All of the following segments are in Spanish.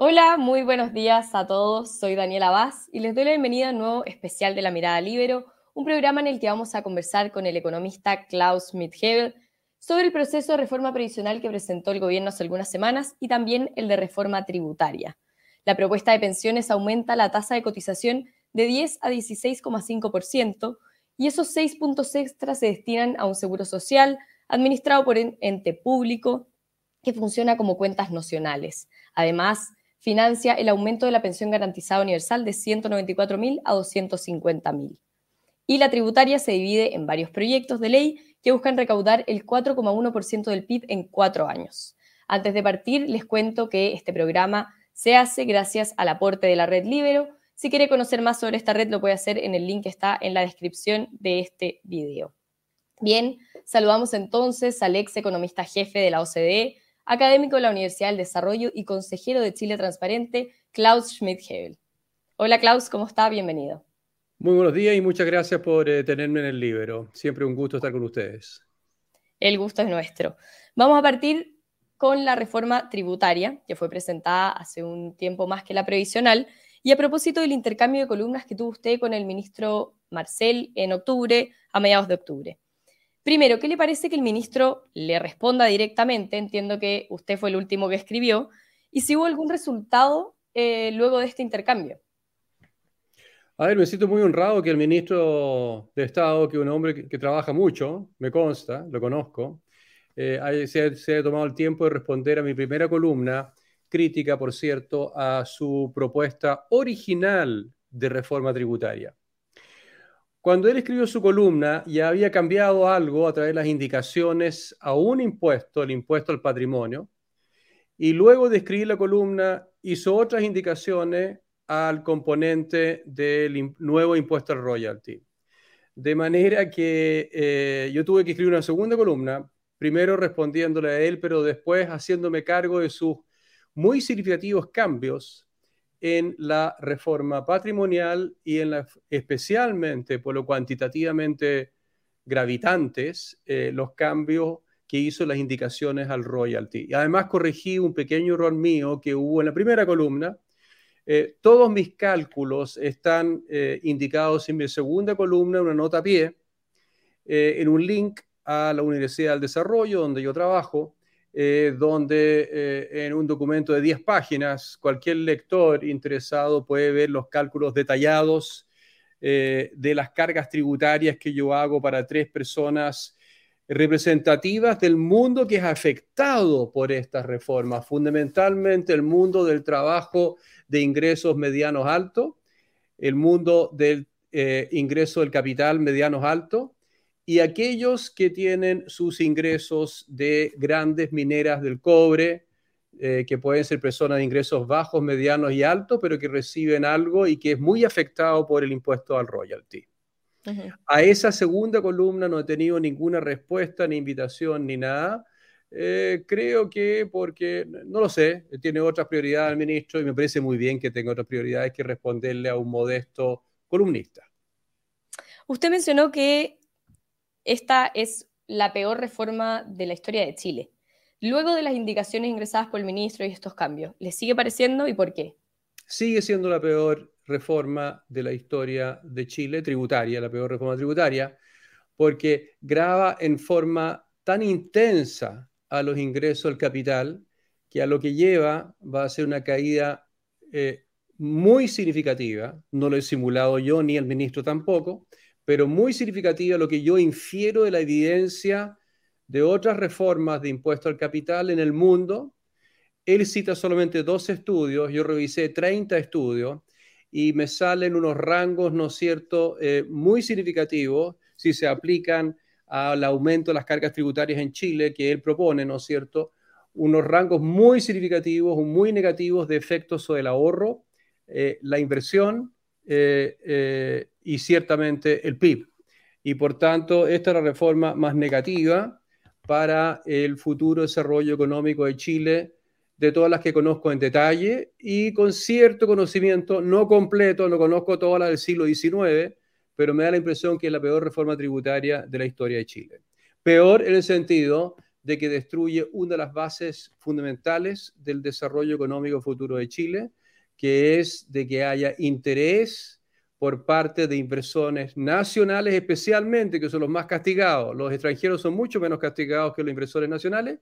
Hola, muy buenos días a todos. Soy Daniela Vaz y les doy la bienvenida a un nuevo especial de La Mirada Libero, un programa en el que vamos a conversar con el economista Klaus Schmidt-Hebel sobre el proceso de reforma previsional que presentó el gobierno hace algunas semanas y también el de reforma tributaria. La propuesta de pensiones aumenta la tasa de cotización de 10 a 16,5% y esos 6 puntos extras se destinan a un seguro social administrado por un ente público que funciona como cuentas nocionales. Además, financia el aumento de la pensión garantizada universal de 194.000 a 250.000. Y la tributaria se divide en varios proyectos de ley que buscan recaudar el 4,1% del PIB en cuatro años. Antes de partir, les cuento que este programa se hace gracias al aporte de la red Libero. Si quiere conocer más sobre esta red, lo puede hacer en el link que está en la descripción de este video. Bien, saludamos entonces al ex economista jefe de la OCDE, académico de la Universidad del Desarrollo y consejero de Chile Transparente, Klaus Schmidt-Hebel. Hola Klaus, ¿cómo está? Bienvenido. Muy buenos días y muchas gracias por eh, tenerme en el Libero. Siempre un gusto estar con ustedes. El gusto es nuestro. Vamos a partir con la reforma tributaria, que fue presentada hace un tiempo más que la previsional, y a propósito del intercambio de columnas que tuvo usted con el ministro Marcel en octubre, a mediados de octubre. Primero, ¿qué le parece que el ministro le responda directamente? Entiendo que usted fue el último que escribió. Y si hubo algún resultado eh, luego de este intercambio. A ver, me siento muy honrado que el ministro de Estado, que es un hombre que, trabaja mucho, me consta, lo conozco, eh, se, se tomado el tiempo de responder a mi primera columna, crítica, por cierto, a su propuesta original de reforma tributaria. Cuando él escribió su columna, ya había cambiado algo a través de las indicaciones a un impuesto, el impuesto al patrimonio, y luego de escribir la columna hizo otras indicaciones al componente del nuevo impuesto al royalty. De manera que eh, yo tuve que escribir una segunda columna, primero respondiéndole a él, pero después haciéndome cargo de sus muy significativos cambios en la reforma patrimonial y en la, especialmente por lo cuantitativamente gravitantes, eh, los cambios que hizo las indicaciones al royalty. Y además corregí un pequeño error mío que hubo en la primera columna. Eh, todos mis cálculos están eh, indicados en mi segunda columna, una nota a pie, en un link a la Universidad del Desarrollo, donde yo trabajo, eh, donde eh, en un documento de 10 páginas cualquier lector interesado puede ver los cálculos detallados eh, de las cargas tributarias que yo hago para tres personas representativas del mundo que es afectado por estas reformas, fundamentalmente el mundo del trabajo de ingresos medianos altos, el mundo del ingreso del capital medianos altos y aquellos que tienen sus ingresos de grandes mineras del cobre, eh, que pueden ser personas de ingresos bajos, medianos y altos, pero que reciben algo y que es muy afectado por el impuesto al royalty. A esa segunda columna no he tenido ninguna respuesta, ni invitación, ni nada. Eh, creo que porque, no lo sé, tiene otras prioridades el ministro y me parece muy bien que tenga otras prioridades que responderle a un modesto columnista. Usted mencionó que esta es la peor reforma de la historia de Chile. Luego de las indicaciones ingresadas por el ministro y estos cambios, ¿le sigue pareciendo y por qué? Sigue siendo la peor reforma de la historia de Chile, tributaria, la peor reforma tributaria, porque graba en forma tan intensa a los ingresos del capital que a lo que lleva va a ser una caída eh, muy significativa, no lo he simulado yo ni el ministro tampoco, pero muy significativa lo que yo infiero de la evidencia de otras reformas de impuesto al capital en el mundo. Él cita solamente dos estudios, yo revisé 30 estudios y me salen unos rangos, ¿no es cierto?, eh, muy significativos si se aplican al aumento de las cargas tributarias en Chile que él propone, ¿no es cierto?, unos rangos muy significativos, muy negativos de efectos sobre el ahorro, eh, la inversión eh, y ciertamente el PIB. Y por tanto, esta es la reforma más negativa para el futuro desarrollo económico de Chile, de todas las que conozco en detalle y con cierto conocimiento, no completo, no conozco todas las del siglo XIX, pero me da la impresión que es la peor reforma tributaria de la historia de Chile. Peor en el sentido de que destruye una de las bases fundamentales del desarrollo económico futuro de Chile, que es de que haya interés por parte de inversores nacionales, especialmente, que son los más castigados. Los extranjeros son mucho menos castigados que los inversores nacionales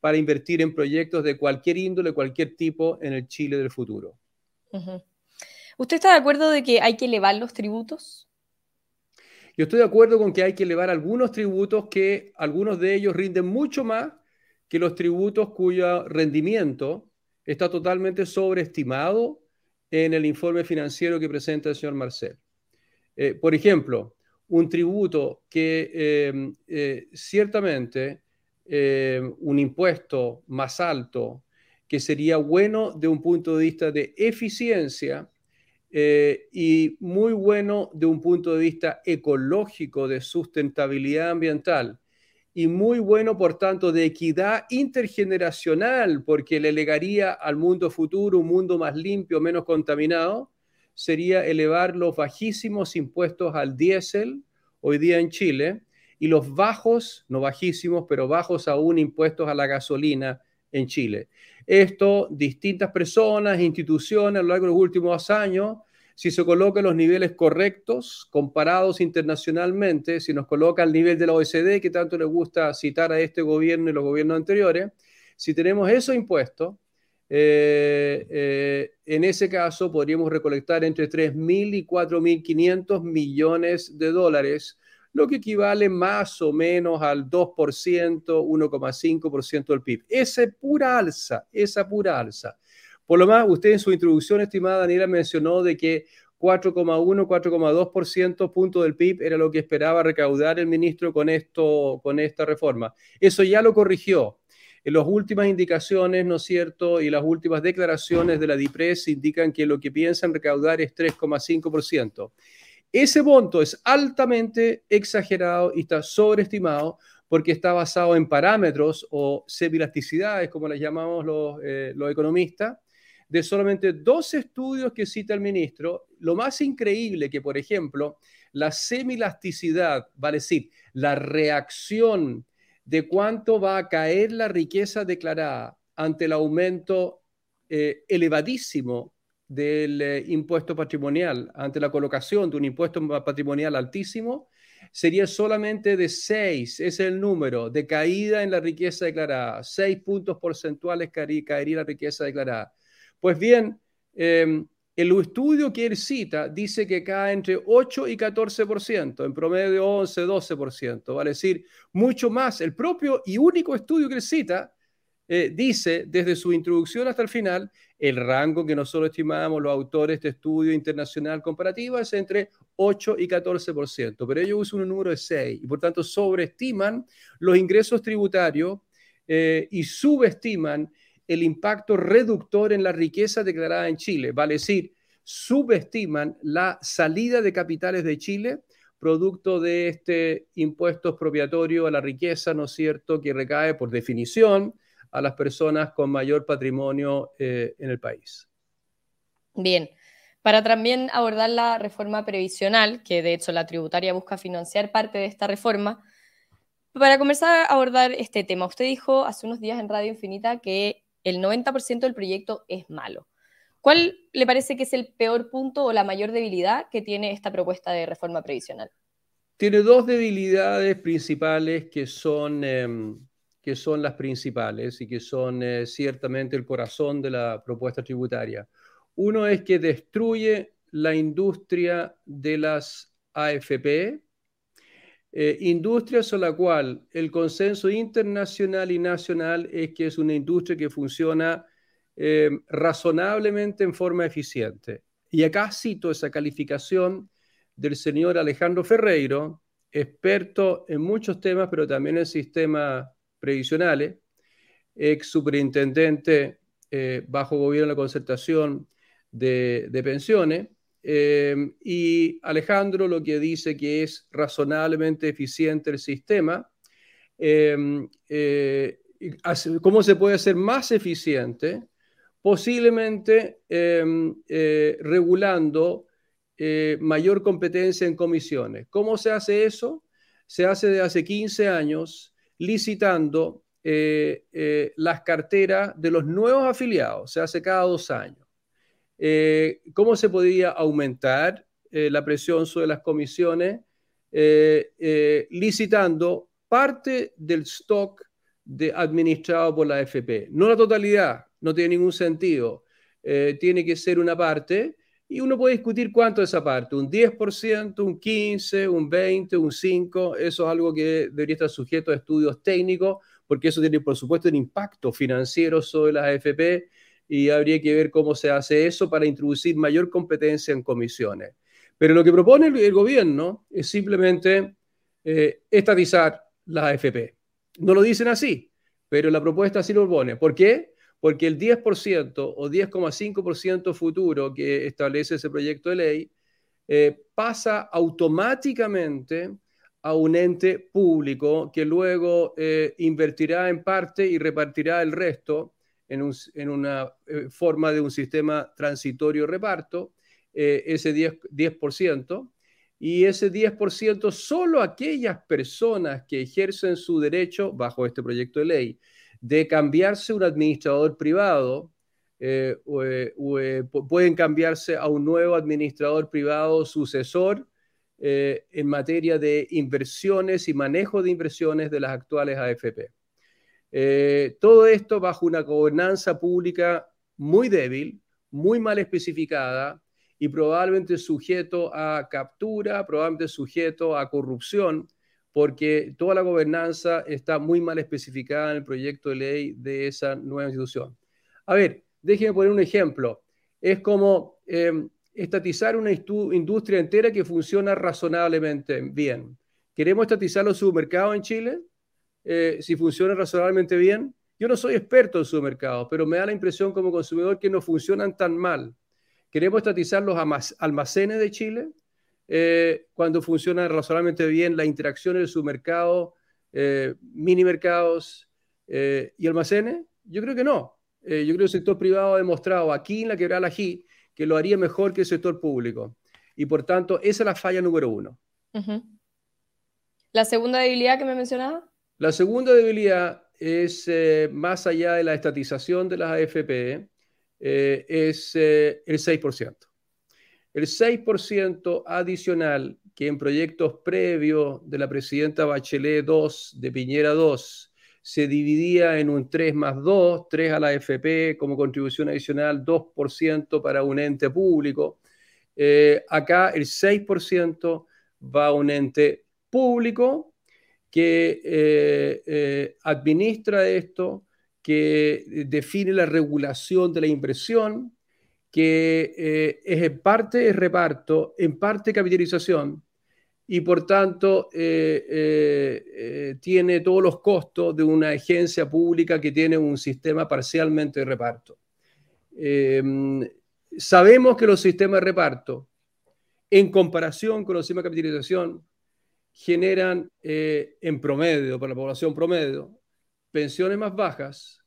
para invertir en proyectos de cualquier índole, cualquier tipo en el Chile del futuro. ¿Usted está de acuerdo de que hay que elevar los tributos? Yo estoy de acuerdo con que hay que elevar algunos tributos que algunos de ellos rinden mucho más que los tributos cuyo rendimiento está totalmente sobreestimado en el informe financiero que presenta el señor Marcel. Eh, por ejemplo, un tributo que eh, eh, ciertamente un impuesto más alto que sería bueno de un punto de vista de eficiencia y muy bueno de un punto de vista ecológico, de sustentabilidad ambiental, y muy bueno, por tanto, de equidad intergeneracional, porque le legaría al mundo futuro un mundo más limpio, menos contaminado, sería elevar los bajísimos impuestos al diésel hoy día en Chile y los bajos, no bajísimos, pero bajos aún impuestos a la gasolina en Chile. Esto, distintas personas, instituciones a lo largo de los últimos años, si se coloca en los niveles correctos, comparados internacionalmente, si nos coloca al nivel de la OECD, que tanto le gusta citar a este gobierno y los gobiernos anteriores, si tenemos esos impuestos, eh, eh, en ese caso podríamos recolectar entre 3.000 y 4.500 millones de dólares lo que equivale más o menos al 2%, 1,5% del PIB. Esa pura alza, esa pura alza. Por lo más, usted en su introducción, estimada Daniela, mencionó de que 4,1, 4,2% punto del PIB era lo que esperaba recaudar el ministro con, esto, con esta reforma. Eso ya lo corrigió. En las últimas indicaciones, ¿no es cierto? Y las últimas declaraciones de la DIPRES indican que lo que piensan recaudar es 3,5%. Ese monto es altamente exagerado y está sobreestimado porque está basado en parámetros o semilasticidades, como las llamamos los, eh, los economistas, de solamente dos estudios que cita el ministro. Lo más increíble que, por ejemplo, la semilasticidad, vale decir, la reacción de cuánto va a caer la riqueza declarada ante el aumento eh, elevadísimo del eh, impuesto patrimonial ante la colocación de un impuesto patrimonial altísimo sería solamente de 6, es el número de caída en la riqueza declarada, 6 puntos porcentuales caería la riqueza declarada. Pues bien, em, el estudio que él cita dice que cae entre 8 y 14%, en promedio 11, 12%, vale decir, mucho más. El propio y único estudio que él cita eh, dice desde su introducción hasta el final, el rango que nosotros estimamos los autores de estudio internacional comparativo es entre 8 y 14%, pero ellos usan un número de 6 y por tanto sobreestiman los ingresos tributarios eh, y subestiman el impacto reductor en la riqueza declarada en Chile, vale decir, subestiman la salida de capitales de Chile producto de este impuesto expropiatorio a la riqueza, ¿no es cierto?, que recae por definición a las personas con mayor patrimonio eh, en el país. Bien, para también abordar la reforma previsional, que de hecho la tributaria busca financiar parte de esta reforma, para comenzar a abordar este tema, usted dijo hace unos días en Radio Infinita que el 90% del proyecto es malo. ¿Cuál le parece que es el peor punto o la mayor debilidad que tiene esta propuesta de reforma previsional? Tiene dos debilidades principales que son em, que son las principales y que son eh, ciertamente el corazón de la propuesta tributaria. Uno es que destruye la industria de las AFP, eh, industria sobre la cual el consenso internacional y nacional es que es una industria que funciona eh, razonablemente en forma eficiente. Y acá cito esa calificación del señor Alejandro Ferreiro, experto en muchos temas, pero también en el sistema previsionales, ex superintendente eh, bajo gobierno de la concertación de, pensiones, eh, y Alejandro lo que dice que es razonablemente eficiente el sistema. Eh, ¿Cómo se puede hacer más eficiente? Posiblemente regulando mayor competencia en comisiones. ¿Cómo se hace eso? Se hace de hace 15 años licitando las carteras de los nuevos afiliados, se hace cada dos años. ¿Cómo se podría aumentar la presión sobre las comisiones? licitando parte del stock de, administrado por la AFP. No la totalidad, no tiene ningún sentido. tiene que ser una parte y uno puede discutir cuánto es esa parte, un 10%, un 15%, un 20%, un 5%, eso es algo que debería estar sujeto a estudios técnicos, porque eso tiene, por supuesto, un impacto financiero sobre las AFP y habría que ver cómo se hace eso para introducir mayor competencia en comisiones. Pero lo que propone el, gobierno es simplemente eh, estatizar las AFP. No lo dicen así, pero la propuesta sí lo pone. ¿Por qué? porque el 10% o 10,5% futuro que establece ese proyecto de ley eh, pasa automáticamente a un ente público que luego eh, invertirá en parte y repartirá el resto en, una eh, forma de un sistema transitorio reparto, ese 10%, 10%, y ese 10% solo aquellas personas que ejercen su derecho bajo este proyecto de ley de cambiarse un administrador privado, eh, eh, eh, pueden cambiarse a un nuevo administrador privado sucesor en materia de inversiones y manejo de inversiones de las actuales AFP. Todo esto bajo una gobernanza pública muy débil, muy mal especificada y probablemente sujeto a captura, probablemente sujeto a corrupción, porque toda la gobernanza está muy mal especificada en el proyecto de ley de esa nueva institución. A ver, déjenme poner un ejemplo. Es como em, estatizar una industria entera que funciona razonablemente bien. ¿Queremos estatizar los supermercados en Chile? Eh, si funciona razonablemente bien. Yo no soy experto en supermercados, pero me da la impresión como consumidor que no funcionan tan mal. ¿Queremos estatizar los almacenes de Chile? Eh, cuando funciona razonablemente bien la interacción en su mercado, eh, mini mercados eh, y almacenes? Yo creo que no. yo creo que el sector privado ha demostrado aquí en la quebrada la que lo haría mejor que el sector público. Y por tanto, esa es la falla número uno. ¿La segunda debilidad que me mencionaba? La segunda debilidad es, más allá de la estatización de las AFP, es el 6% el 6% adicional que en proyectos previos de la presidenta Bachelet 2, de Piñera 2, se dividía en un 3 más 2, 3 a la FP como contribución adicional, 2% para un ente público. Eh, acá el 6% va a un ente público que eh, eh, administra esto, que define la regulación de la inversión, que eh, es en parte reparto, en parte capitalización, y por tanto eh, tiene todos los costos de una agencia pública que tiene un sistema parcialmente de reparto. Em, sabemos que los sistemas de reparto, en comparación con los sistemas de capitalización, generan en promedio, para la población promedio, pensiones más bajas,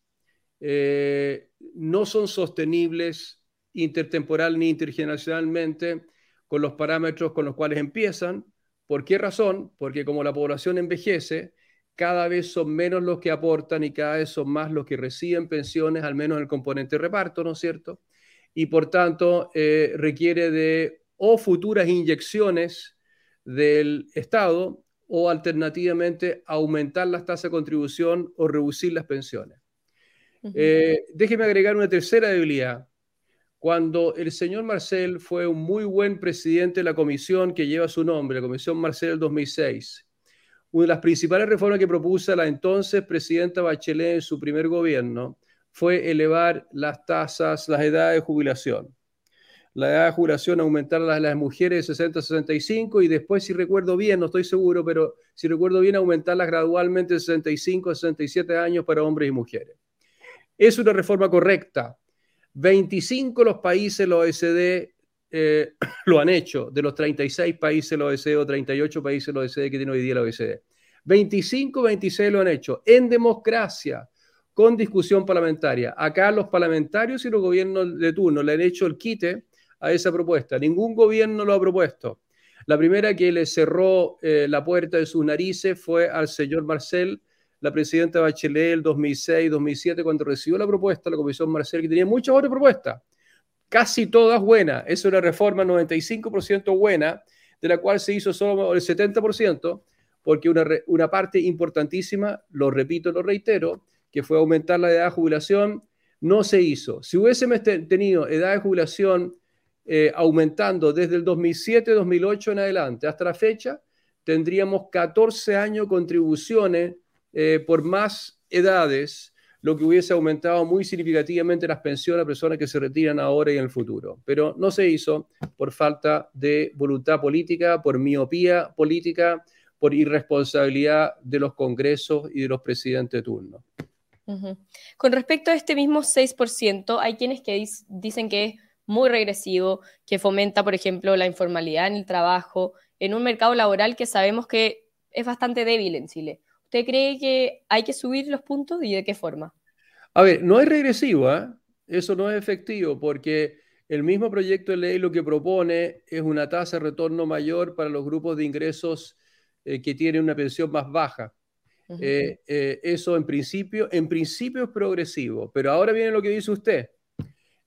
no son sostenibles intertemporal ni intergeneracionalmente con los parámetros con los cuales empiezan. ¿Por qué razón? Porque como la población envejece, cada vez son menos los que aportan y cada vez son más los que reciben pensiones, al menos en el componente reparto, ¿no es cierto? Y por tanto eh, requiere de o futuras inyecciones del Estado o alternativamente aumentar las tasas de contribución o reducir las pensiones. Eh, déjeme agregar una tercera debilidad cuando el señor Marcel fue un muy buen presidente de la comisión que lleva su nombre, la Comisión Marcel del 2006. Una de las principales reformas que propuso la entonces presidenta Bachelet en su primer gobierno fue elevar las tasas, las edades de jubilación. La edad de jubilación aumentar las, las mujeres de 60 a 65 y después, si recuerdo bien, no estoy seguro, pero si recuerdo bien, aumentarlas gradualmente de 65 a 67 años para hombres y mujeres. Es una reforma correcta, 25 los países la OECD eh, lo han hecho, de los 36 países la OECD o 38 países de la OECD que tiene hoy día la OECD. 25, 26 lo han hecho en democracia, con discusión parlamentaria. Acá los parlamentarios y los gobiernos de turno le han hecho el quite a esa propuesta. Ningún gobierno lo ha propuesto. La primera que le cerró eh, la puerta de sus narices fue al señor Marcel la presidenta Bachelet el 2006, 2007, cuando recibió la propuesta, la Comisión Marcel, que tenía muchas otras propuestas, casi todas buenas. Es una reforma 95% buena, de la cual se hizo solo el 70%, porque una, una parte importantísima, lo repito, lo reitero, que fue aumentar la edad de jubilación, no se hizo. Si hubiésemos tenido edad de jubilación eh, aumentando desde el 2007-2008 en adelante hasta la fecha, tendríamos 14 años contribuciones eh, por más edades, lo que hubiese aumentado muy significativamente las pensiones a personas que se retiran ahora y en el futuro. Pero no se hizo por falta de voluntad política, por miopía política, por irresponsabilidad de los congresos y de los presidentes de turno. Con respecto a este mismo 6%, hay quienes que dicen que es muy regresivo, que fomenta, por ejemplo, la informalidad en el trabajo, en un mercado laboral que sabemos que es bastante débil en Chile. ¿Usted cree que hay que subir los puntos y de qué forma? A ver, no es regresivo, ¿eh? eso no es efectivo, porque el mismo proyecto de ley lo que propone es una tasa de retorno mayor para los grupos de ingresos eh, que tienen una pensión más baja. Eh, eh, eso en principio, en principio es progresivo, pero ahora viene lo que dice usted.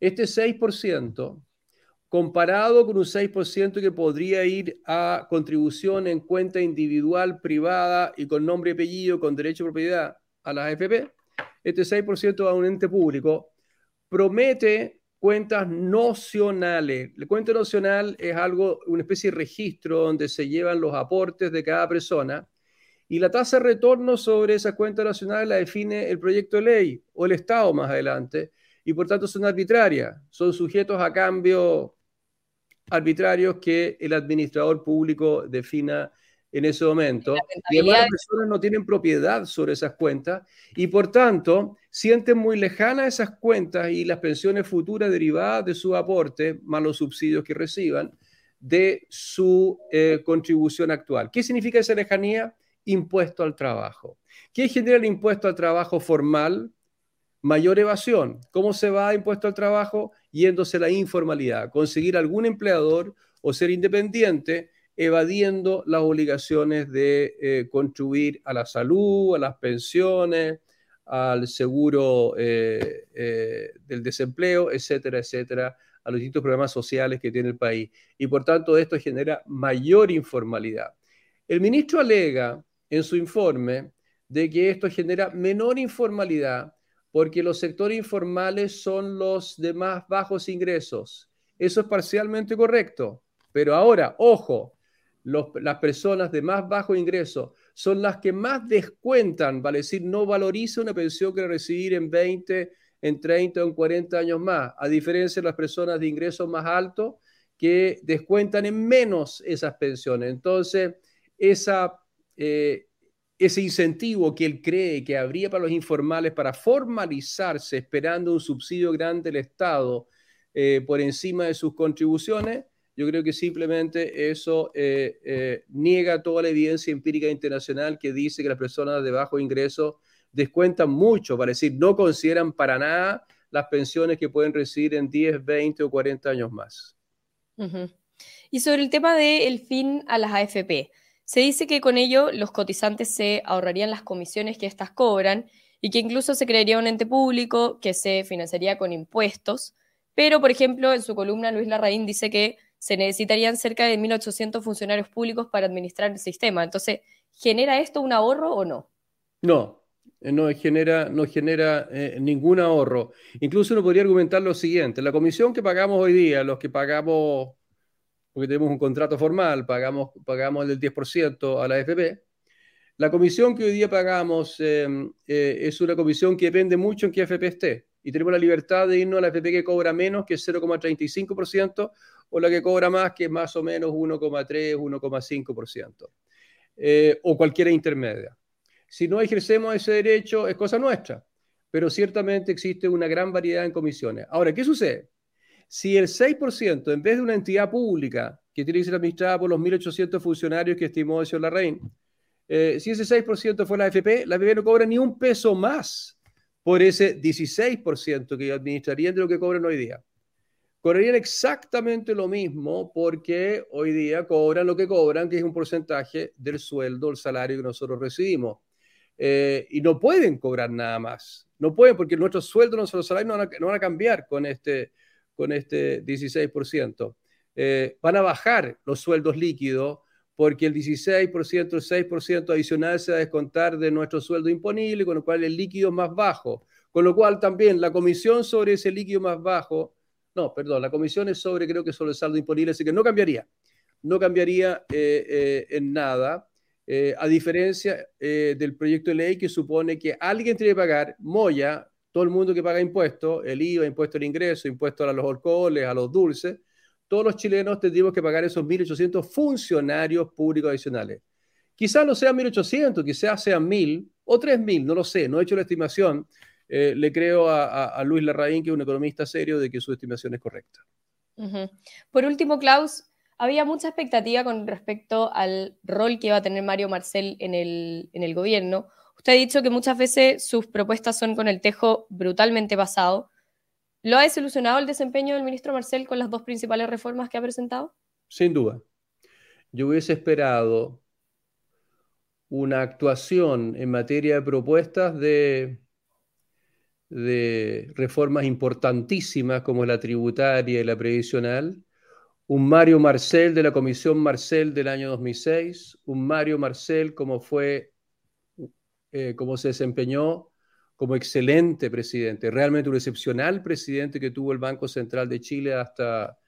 Este 6%, comparado con un 6% que podría ir a contribución en cuenta individual, privada y con nombre y apellido, con derecho a propiedad a las AFP, este 6% a un ente público promete cuentas nocionales. La cuenta nocional es algo, una especie de registro donde se llevan los aportes de cada persona y la tasa de retorno sobre esa cuenta nacional la define el proyecto de ley o el Estado más adelante, y por tanto son arbitrarias, son sujetos a cambios arbitrarios que el administrador público defina en ese momento. Y además las personas no tienen propiedad sobre esas cuentas y por tanto sienten muy lejanas esas cuentas y las pensiones futuras derivadas de su aporte, más los subsidios que reciban, de su eh, contribución actual. ¿Qué significa esa lejanía? impuesto al trabajo. ¿Qué genera el impuesto al trabajo formal? Mayor evasión. ¿Cómo se va a impuesto al trabajo? Yéndose la informalidad, conseguir algún empleador o ser independiente evadiendo las obligaciones de eh, contribuir a la salud, a las pensiones, al seguro eh, eh, del desempleo, etcétera, etcétera, a los distintos programas sociales que tiene el país. Y por tanto esto genera mayor informalidad. El ministro alega en su informe de que esto genera menor informalidad porque los sectores informales son los de más bajos ingresos. Eso es parcialmente correcto, pero ahora, ojo, las personas de más bajo ingreso son las que más descuentan, vale decir, no valoriza una pensión que recibir en 20, en 30 o en 40 años más, a diferencia de las personas de ingresos más altos que descuentan en menos esas pensiones. Entonces, esa eh, ese incentivo que él cree que habría para los informales para formalizarse esperando un subsidio grande del Estado eh, por encima de sus contribuciones, yo creo que simplemente eso eh, niega toda la evidencia empírica internacional que dice que las personas de bajo ingreso descuentan mucho, para decir, no consideran para nada las pensiones que pueden recibir en 10, 20 o 40 años más. Y sobre el tema del fin a las AFP, se dice que con ello los cotizantes se ahorrarían las comisiones que éstas cobran y que incluso se crearía un ente público que se financiaría con impuestos. Pero, por ejemplo, en su columna Luis Larraín dice que se necesitarían cerca de 1.800 funcionarios públicos para administrar el sistema. Entonces, ¿genera esto un ahorro o no? No, eh, no genera, eh, ningún ahorro. Incluso uno podría argumentar lo siguiente, la comisión que pagamos hoy día, los que pagamos porque tenemos un contrato formal, pagamos, pagamos el 10% a la AFP. La comisión que hoy día pagamos em, eh, es una comisión que depende mucho en qué AFP esté. Y tenemos la libertad de irnos a la AFP que cobra menos, que es 0,35%, o la que cobra más, que es más o menos 1,3, 1,5%. Eh, o cualquiera intermedia. Si no ejercemos ese derecho, es cosa nuestra. Pero ciertamente existe una gran variedad en comisiones. Ahora, ¿qué sucede? Si el 6%, en vez de una entidad pública que tiene que ser administrada por los 1.800 funcionarios que estimó el señor Larraín, eh, si ese 6% fue la AFP, la AFP no cobra ni un peso más por ese 16% que administrarían de lo que cobran hoy día. Cobrarían exactamente lo mismo porque hoy día cobran lo que cobran, que es un porcentaje del sueldo, el salario que nosotros recibimos. eh, y no pueden cobrar nada más. No pueden porque nuestros sueldos, nuestros salarios no van a, no van a cambiar con este, con este 16%. Eh, van a bajar los sueldos líquidos porque el 16%, el 6% adicional se va a descontar de nuestro sueldo imponible, con lo cual el líquido es más bajo. Con lo cual también la comisión sobre ese líquido más bajo, no, perdón, la comisión es sobre, creo que sobre el saldo imponible, así que no cambiaría. No cambiaría eh, en nada. Eh, a diferencia eh, del proyecto de ley que supone que alguien tiene que pagar, Moya, todo el mundo que paga impuestos, el IVA, impuesto al ingreso, impuesto a los alcoholes, a los dulces, todos los chilenos tendríamos que pagar esos 1.800 funcionarios públicos adicionales. Quizás no sean 1.800, quizás sean 1.000 o 3.000, no lo sé, no he hecho la estimación. Eh, le creo a, Luis Larraín, que es un economista serio, de que su estimación es correcta. Por último, Klaus, había mucha expectativa con respecto al rol que iba a tener Mario Marcel en el, en el gobierno. Usted ha dicho que muchas veces sus propuestas son con el tejo brutalmente basado. ¿Lo ha desilusionado el desempeño del ministro Marcel con las dos principales reformas que ha presentado? Sin duda. Yo hubiese esperado una actuación en materia de propuestas de, de reformas importantísimas como la tributaria y la previsional, un Mario Marcel de la Comisión Marcel del año 2006, un Mario Marcel como fue, eh, como se desempeñó como excelente presidente, realmente un excepcional presidente que tuvo el Banco Central de Chile hasta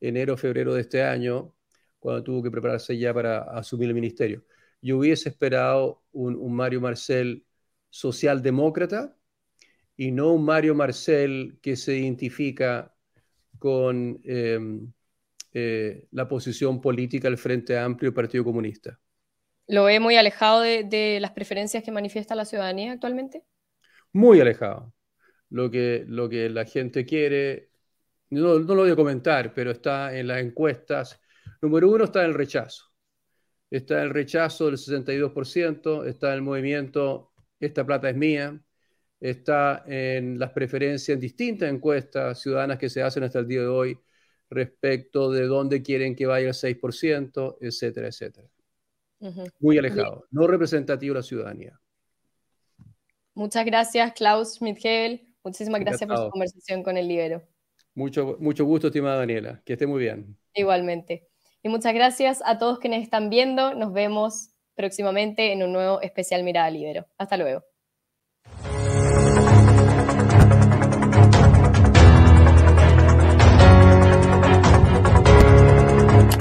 enero, febrero de este año, cuando tuvo que prepararse ya para asumir el ministerio. Yo hubiese esperado un, Mario Marcel socialdemócrata y no un Mario Marcel que se identifica con... Em, eh, la posición política del Frente Amplio y Partido Comunista. ¿Lo ve muy alejado de, las preferencias que manifiesta la ciudadanía actualmente? Muy alejado. Lo que, lo que la gente quiere, no, no lo voy a comentar, pero está en las encuestas. Número uno está el rechazo. Está el rechazo del 62%, está el movimiento Esta plata es mía, está en las preferencias en distintas encuestas ciudadanas que se hacen hasta el día de hoy respecto de dónde quieren que vaya el 6%, etcétera, etcétera. Muy alejado, no representativo de la ciudadanía. Muchas gracias, Klaus Schmidt-Hebel. Muchísimas gracias por su conversación con el Libero. Mucho, mucho gusto, estimada Daniela. Que esté muy bien. Igualmente. Y muchas gracias a todos quienes están viendo. Nos vemos próximamente en un nuevo especial Mirada Libero. Hasta luego.